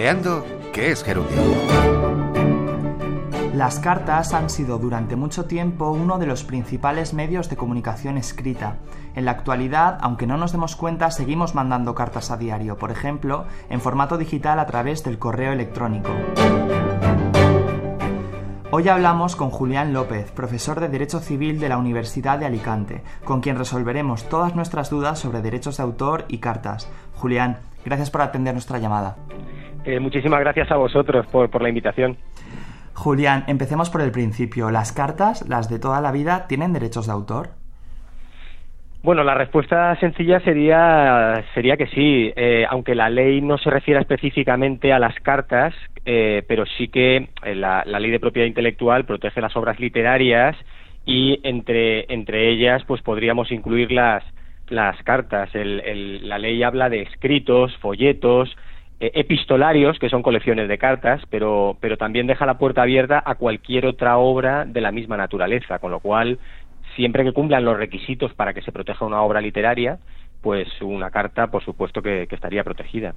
Creando qué es gerundio. Las cartas han sido durante mucho tiempo uno de los principales medios de comunicación escrita. En la actualidad, aunque no nos demos cuenta, seguimos mandando cartas a diario, por ejemplo, en formato digital a través del correo electrónico. Hoy hablamos con Julián López, profesor de Derecho Civil de la Universidad de Alicante, con quien resolveremos todas nuestras dudas sobre derechos de autor y cartas. Julián, gracias por atender nuestra llamada. Eh, muchísimas gracias a vosotros por, por la invitación. Julián, empecemos por el principio. ¿Las cartas, las de toda la vida, tienen derechos de autor? Bueno, la respuesta sencilla sería, sería que sí, eh, aunque la ley no se refiera específicamente a las cartas, eh, pero sí que la, ley de propiedad intelectual protege las obras literarias y entre, entre ellas pues podríamos incluir las, las cartas. la ley habla de escritos, folletos, epistolarios, que son colecciones de cartas, pero, pero también deja la puerta abierta a cualquier otra obra de la misma naturaleza, con lo cual siempre que cumplan los requisitos para que se proteja una obra literaria, pues una carta, por supuesto, que, estaría protegida.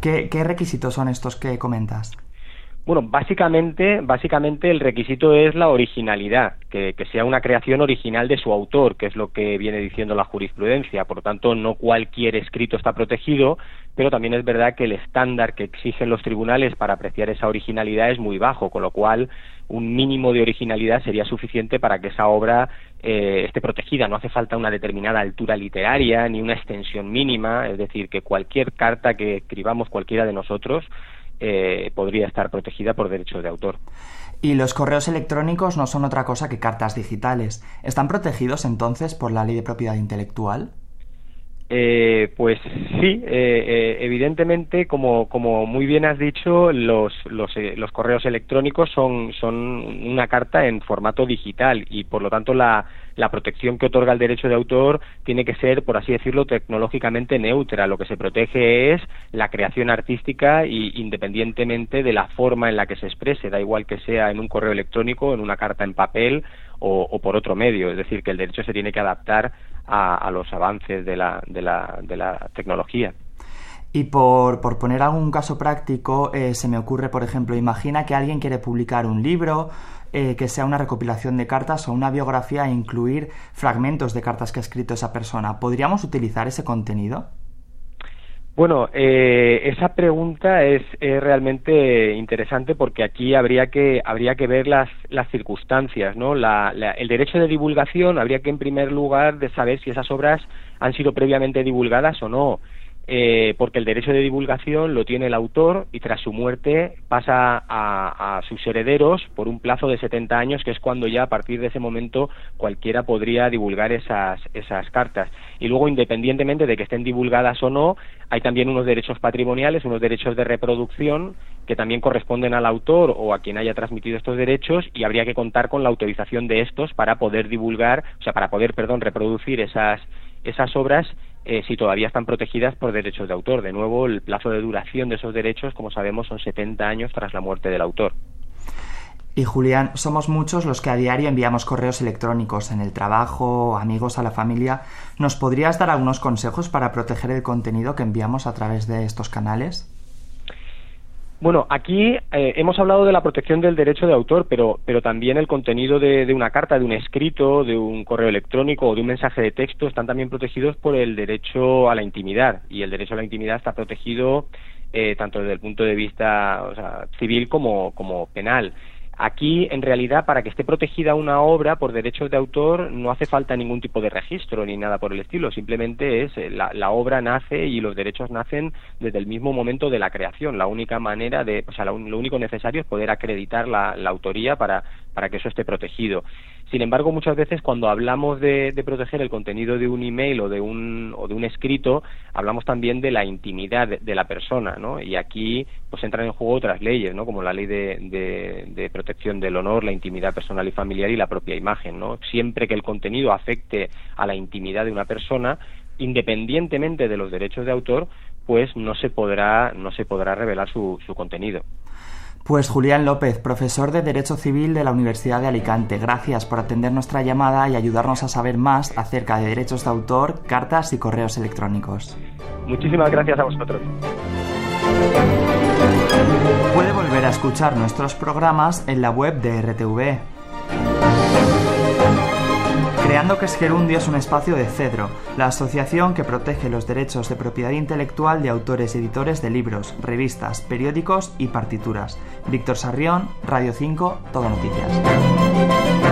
¿Qué, requisitos son estos que comentas? Bueno, básicamente, básicamente el requisito es la originalidad, que, sea una creación original de su autor, que es lo que viene diciendo la jurisprudencia. Por lo tanto, no cualquier escrito está protegido, pero también es verdad que el estándar que exigen los tribunales para apreciar esa originalidad es muy bajo, con lo cual un mínimo de originalidad sería suficiente para que esa obra eh, esté protegida. No hace falta una determinada altura literaria ni una extensión mínima, es decir, que cualquier carta que escribamos cualquiera de nosotros eh, podría estar protegida por derechos de autor. Y los correos electrónicos no son otra cosa que cartas digitales. ¿Están protegidos entonces por la ley de propiedad intelectual? Eh, pues sí, eh, eh, evidentemente, como, como muy bien has dicho, los, los, los, correos electrónicos son, son una carta en formato digital y, por lo tanto, la, la protección que otorga el derecho de autor tiene que ser, por así decirlo, tecnológicamente neutra. Lo que se protege es la creación artística y independientemente de la forma en la que se exprese, da igual que sea en un correo electrónico, en una carta en papel o, por otro medio. Es decir, que el derecho se tiene que adaptar a, los avances de la, de la, tecnología. Y por, por, poner algún caso práctico, eh, se me ocurre, por ejemplo, imagina que alguien quiere publicar un libro eh, que sea una recopilación de cartas o una biografía e incluir fragmentos de cartas que ha escrito esa persona. ¿Podríamos utilizar ese contenido? Bueno, eh, esa pregunta es, realmente interesante porque aquí habría que habría que ver las, las circunstancias, ¿no? el derecho de divulgación habría que en primer lugar de saber si esas obras han sido previamente divulgadas o no. Eh, porque el derecho de divulgación lo tiene el autor y tras su muerte pasa a, sus herederos por un plazo de 70 años, que es cuando ya a partir de ese momento cualquiera podría divulgar esas, esas cartas. Y luego, independientemente de que estén divulgadas o no, hay también unos derechos patrimoniales, unos derechos de reproducción que también corresponden al autor o a quien haya transmitido estos derechos y habría que contar con la autorización de estos para poder divulgar, o sea, para poder, perdón, reproducir esas, esas obras eh, si todavía están protegidas por derechos de autor. De nuevo, el plazo de duración de esos derechos, como sabemos, son 70 años tras la muerte del autor. Y Julián, somos muchos los que a diario enviamos correos electrónicos en el trabajo, amigos, a la familia. ¿Nos podrías dar algunos consejos para proteger el contenido que enviamos a través de estos canales? Bueno, aquí eh, hemos hablado de la protección del derecho de autor, pero, pero también el contenido de, una carta, de un escrito, de un correo electrónico o de un mensaje de texto están también protegidos por el derecho a la intimidad y el derecho a la intimidad está protegido eh, tanto desde el punto de vista civil como, como penal. Aquí, en realidad, para que esté protegida una obra por derechos de autor, no hace falta ningún tipo de registro ni nada por el estilo. Simplemente es eh, la, obra nace y los derechos nacen desde el mismo momento de la creación. La única manera de, o sea, lo, único necesario es poder acreditar la, la autoría para, para que eso esté protegido. Sin embargo, muchas veces cuando hablamos de, proteger el contenido de un email o de un, o de un escrito, hablamos también de la intimidad de, la persona, ¿no? Y aquí pues entran en juego otras leyes, ¿no? Como la ley de, de, protección del honor, la intimidad personal y familiar y la propia imagen, ¿no? Siempre que el contenido afecte a la intimidad de una persona, independientemente de los derechos de autor, pues no se podrá, no se podrá revelar su, su contenido. Pues Julián López, profesor de Derecho Civil de la Universidad de Alicante, gracias por atender nuestra llamada y ayudarnos a saber más acerca de derechos de autor, cartas y correos electrónicos. Muchísimas gracias a vosotros. escuchar nuestros programas en la web de RTV. Creando que es Gerundio es un espacio de Cedro, la asociación que protege los derechos de propiedad intelectual de autores y editores de libros, revistas, periódicos y partituras. Víctor Sarrión, Radio 5, Todo Noticias.